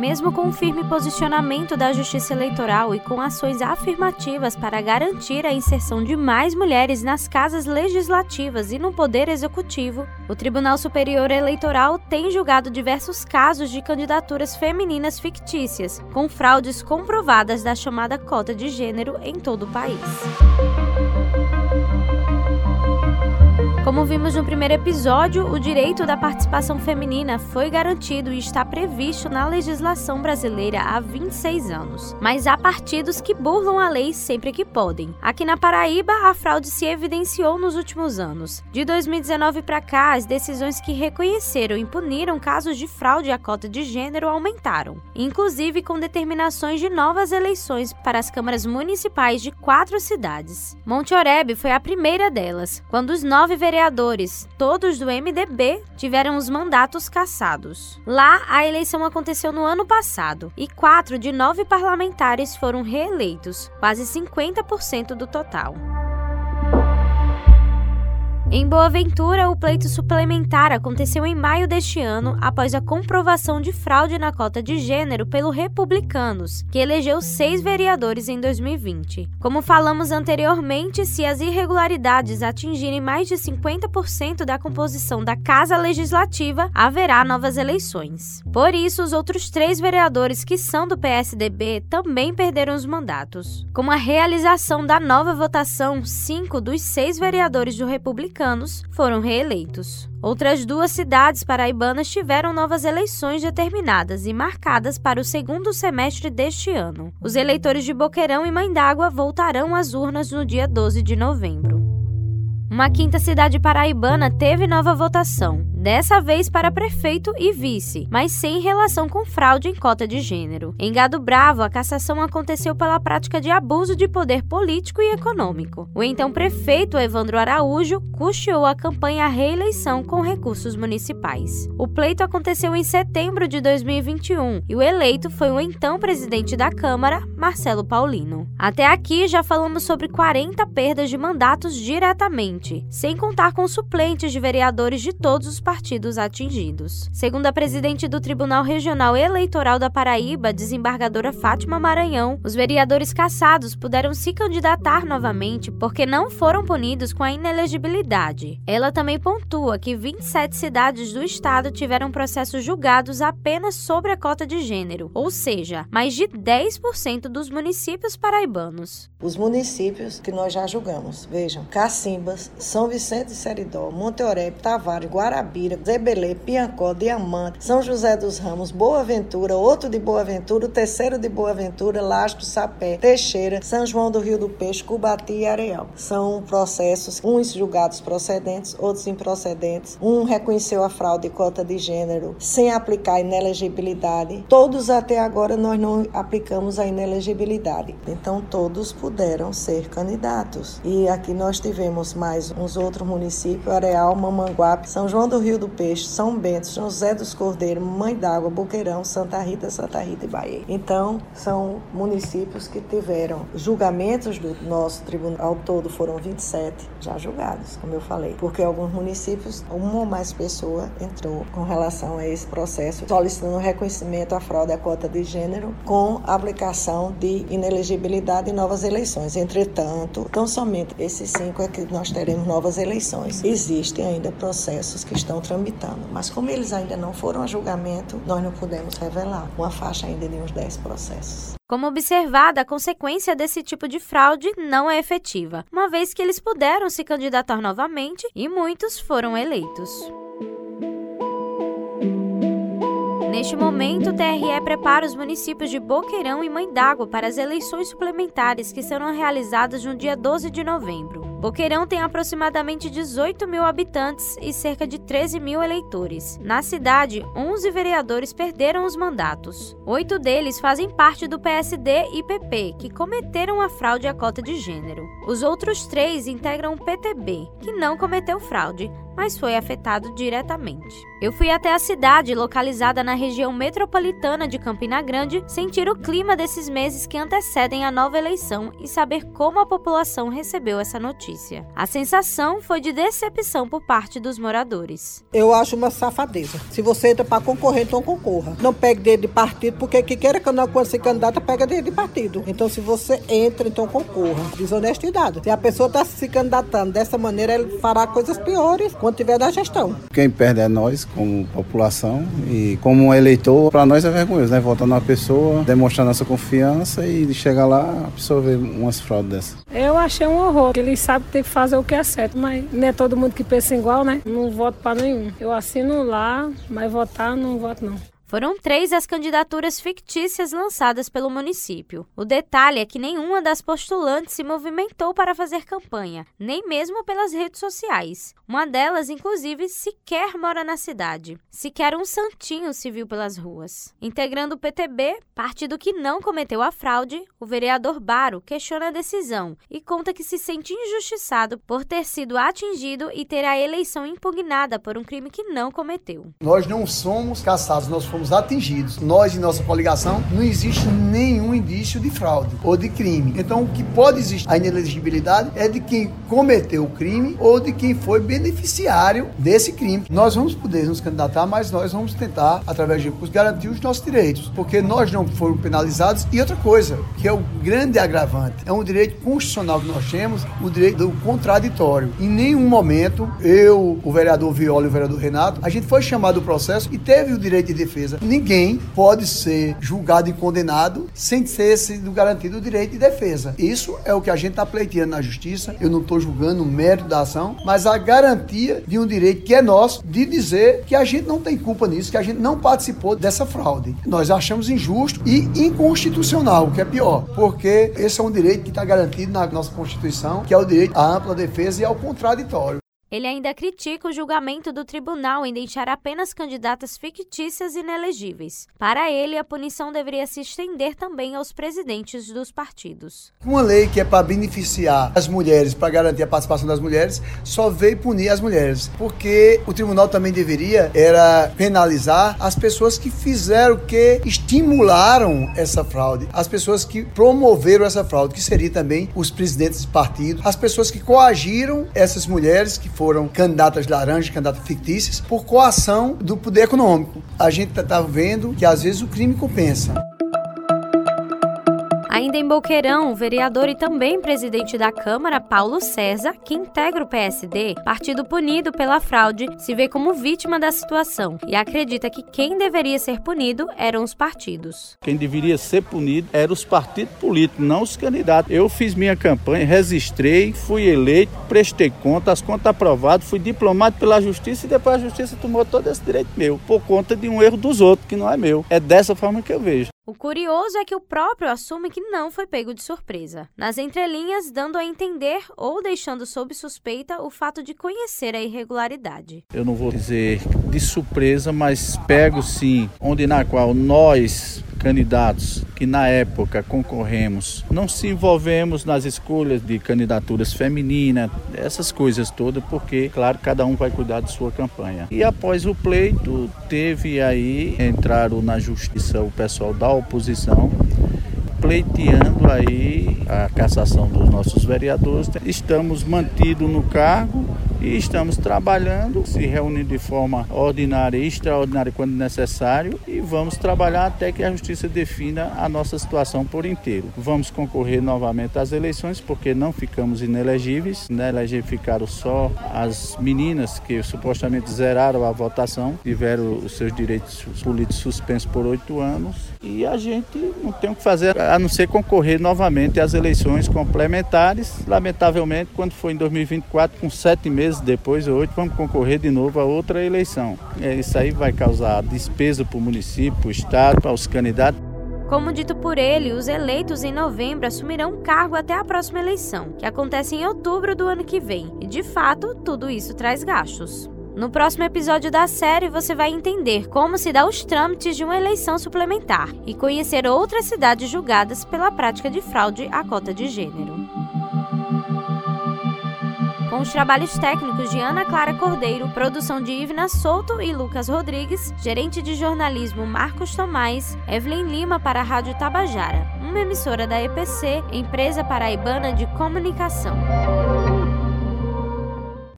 Mesmo com o firme posicionamento da Justiça Eleitoral e com ações afirmativas para garantir a inserção de mais mulheres nas casas legislativas e no Poder Executivo, o Tribunal Superior Eleitoral tem julgado diversos casos de candidaturas femininas fictícias, com fraudes comprovadas da chamada cota de gênero em todo o país. Como vimos no primeiro episódio, o direito da participação feminina foi garantido e está previsto na legislação brasileira há 26 anos. Mas há partidos que burlam a lei sempre que podem. Aqui na Paraíba, a fraude se evidenciou nos últimos anos. De 2019 para cá, as decisões que reconheceram e puniram casos de fraude à cota de gênero aumentaram, inclusive com determinações de novas eleições para as câmaras municipais de quatro cidades. Monte Oreb foi a primeira delas, quando os nove vereadores, todos do MDB, tiveram os mandatos cassados. Lá, a eleição aconteceu no ano passado e quatro de nove parlamentares foram reeleitos, quase 50% do total. Em Boa Ventura, o pleito suplementar aconteceu em maio deste ano, após a comprovação de fraude na cota de gênero pelo Republicanos, que elegeu seis vereadores em 2020. Como falamos anteriormente, se as irregularidades atingirem mais de 50% da composição da Casa Legislativa, haverá novas eleições. Por isso, os outros três vereadores que são do PSDB também perderam os mandatos. Com a realização da nova votação, cinco dos seis vereadores do Republicano foram reeleitos. Outras duas cidades paraibanas tiveram novas eleições determinadas e marcadas para o segundo semestre deste ano. Os eleitores de Boqueirão e Mãe d'Água voltarão às urnas no dia 12 de novembro. Uma quinta cidade paraibana teve nova votação dessa vez para prefeito e vice, mas sem relação com fraude em cota de gênero. Em Gado Bravo, a cassação aconteceu pela prática de abuso de poder político e econômico. O então prefeito Evandro Araújo custeou a campanha à reeleição com recursos municipais. O pleito aconteceu em setembro de 2021 e o eleito foi o então presidente da Câmara, Marcelo Paulino. Até aqui já falamos sobre 40 perdas de mandatos diretamente, sem contar com suplentes de vereadores de todos os partidos atingidos. Segundo a presidente do Tribunal Regional Eleitoral da Paraíba, desembargadora Fátima Maranhão, os vereadores cassados puderam se candidatar novamente porque não foram punidos com a inelegibilidade. Ela também pontua que 27 cidades do estado tiveram processos julgados apenas sobre a cota de gênero, ou seja, mais de 10% dos municípios paraibanos. Os municípios que nós já julgamos, vejam, Cacimbas, São Vicente de Seridó, Monte Oreb, Tavares, Guarabi, Guarabira, Zebelê, Piancó, Diamante, São José dos Ramos, Boa Ventura, outro de Boa Ventura, o terceiro de Boa Ventura, Lastro, Sapé, Teixeira, São João do Rio do Peixe, Cubati e Areal. São processos, uns julgados procedentes, outros improcedentes. Um reconheceu a fraude e cota de gênero sem aplicar inelegibilidade. Todos até agora nós não aplicamos a inelegibilidade. Então todos puderam ser candidatos. E aqui nós tivemos mais uns outros municípios, Areal, Mamanguape, São João do Rio Rio do Peixe, São Bento, São José dos Cordeiros, Mãe d'Água, Boqueirão, Santa Rita, Santa Rita e Bahia. Então, são municípios que tiveram julgamentos do nosso tribunal, ao todo foram 27 já julgados, como eu falei, porque alguns municípios, uma ou mais pessoa entrou com relação a esse processo, solicitando reconhecimento à fraude à cota de gênero com aplicação de inelegibilidade em novas eleições. Entretanto, tão somente esses cinco é que nós teremos novas eleições. Existem ainda processos que estão tramitando. Mas como eles ainda não foram a julgamento, nós não podemos revelar uma faixa ainda de uns 10 processos. Como observada, a consequência desse tipo de fraude não é efetiva, uma vez que eles puderam se candidatar novamente e muitos foram eleitos. Neste momento, o TRE prepara os municípios de Boqueirão e Mãe d'Água para as eleições suplementares que serão realizadas no dia 12 de novembro. Boqueirão tem aproximadamente 18 mil habitantes e cerca de 13 mil eleitores. Na cidade, 11 vereadores perderam os mandatos. Oito deles fazem parte do PSD e PP, que cometeram a fraude à cota de gênero. Os outros três integram o PTB, que não cometeu fraude, mas foi afetado diretamente. Eu fui até a cidade, localizada na região metropolitana de Campina Grande, sentir o clima desses meses que antecedem a nova eleição e saber como a população recebeu essa notícia. A sensação foi de decepção por parte dos moradores. Eu acho uma safadeza. Se você entra para concorrer, então concorra. Não pegue dedo de partido, porque quem queira que não quando se candidata, pega dedo de partido. Então, se você entra, então concorra. Desonestidade. Se a pessoa está se candidatando dessa maneira, ele fará coisas piores quando tiver na gestão. Quem perde é nós, como população, e como eleitor, para nós é vergonhoso, né? Votar numa pessoa, demonstrar nossa confiança e chegar lá absorver umas fraudes dessas. Eu achei um horror. Ele sabe tem que fazer o que é certo, mas não é todo mundo que pensa igual, né? Não voto para nenhum. Eu assino lá, mas votar não voto não. Foram três as candidaturas fictícias lançadas pelo município. O detalhe é que nenhuma das postulantes se movimentou para fazer campanha, nem mesmo pelas redes sociais. Uma delas, inclusive, sequer mora na cidade. Sequer um santinho se viu pelas ruas. Integrando o PTB, partido que não cometeu a fraude, o vereador Baro questiona a decisão e conta que se sente injustiçado por ter sido atingido e ter a eleição impugnada por um crime que não cometeu. Nós não somos caçados, nós fomos atingidos. Nós, em nossa coligação, não existe nenhum indício de fraude ou de crime. Então, o que pode existir a inelegibilidade é de quem cometeu o crime ou de quem foi beneficiário desse crime. Nós vamos poder nos candidatar, mas nós vamos tentar, através de recursos, garantir os nossos direitos, porque nós não fomos penalizados. E outra coisa, que é o grande agravante, é um direito constitucional que nós temos, o direito do contraditório. Em nenhum momento, eu, o vereador Viola e o vereador Renato, a gente foi chamado do processo e teve o direito de defesa ninguém pode ser julgado e condenado sem ser sido garantido o direito de defesa. Isso é o que a gente está pleiteando na justiça. Eu não estou julgando o mérito da ação, mas a garantia de um direito que é nosso de dizer que a gente não tem culpa nisso, que a gente não participou dessa fraude. Nós achamos injusto e inconstitucional, o que é pior, porque esse é um direito que está garantido na nossa Constituição, que é o direito à ampla defesa e ao contraditório. Ele ainda critica o julgamento do tribunal em deixar apenas candidatas fictícias inelegíveis. Para ele, a punição deveria se estender também aos presidentes dos partidos. Uma lei que é para beneficiar as mulheres, para garantir a participação das mulheres, só veio punir as mulheres, porque o tribunal também deveria era penalizar as pessoas que fizeram que estimularam essa fraude, as pessoas que promoveram essa fraude, que seria também os presidentes de partido, as pessoas que coagiram essas mulheres que foram candidatas laranjas, candidatas fictícias, por coação do poder econômico. A gente está vendo que às vezes o crime compensa. Ainda em Boqueirão, o vereador e também presidente da Câmara, Paulo César, que integra o PSD, partido punido pela fraude, se vê como vítima da situação e acredita que quem deveria ser punido eram os partidos. Quem deveria ser punido eram os partidos políticos, não os candidatos. Eu fiz minha campanha, registrei, fui eleito, prestei conta, as contas aprovadas, fui diplomado pela justiça e depois a justiça tomou todo esse direito meu, por conta de um erro dos outros, que não é meu. É dessa forma que eu vejo. O curioso é que o próprio assume que não foi pego de surpresa, nas entrelinhas dando a entender ou deixando sob suspeita o fato de conhecer a irregularidade. Eu não vou dizer de surpresa, mas pego sim, onde na qual nós candidatos que na época concorremos, não se envolvemos nas escolhas de candidaturas femininas, essas coisas todas, porque, claro, cada um vai cuidar de sua campanha. E após o pleito, teve aí, entraram na justiça o pessoal da oposição, pleiteando aí a cassação dos nossos vereadores. Estamos mantidos no cargo e estamos trabalhando, se reunindo de forma ordinária e extraordinária quando necessário e vamos trabalhar até que a justiça defina a nossa situação por inteiro. Vamos concorrer novamente às eleições porque não ficamos inelegíveis, inelegíveis ficaram só as meninas que supostamente zeraram a votação, tiveram os seus direitos políticos suspensos por oito anos e a gente não tem o que fazer a não ser concorrer novamente às eleições complementares. Lamentavelmente, quando foi em 2024, com sete meses meses depois, oito, vamos concorrer de novo a outra eleição. É, isso aí vai causar despesa para o município, para o Estado, para os candidatos. Como dito por ele, os eleitos em novembro assumirão cargo até a próxima eleição, que acontece em outubro do ano que vem. E de fato, tudo isso traz gastos. No próximo episódio da série, você vai entender como se dá os trâmites de uma eleição suplementar e conhecer outras cidades julgadas pela prática de fraude à cota de gênero. Com os trabalhos técnicos de Ana Clara Cordeiro, produção de Ivna Souto e Lucas Rodrigues, gerente de jornalismo Marcos Tomás, Evelyn Lima para a Rádio Tabajara, uma emissora da EPC, Empresa Paraibana de Comunicação.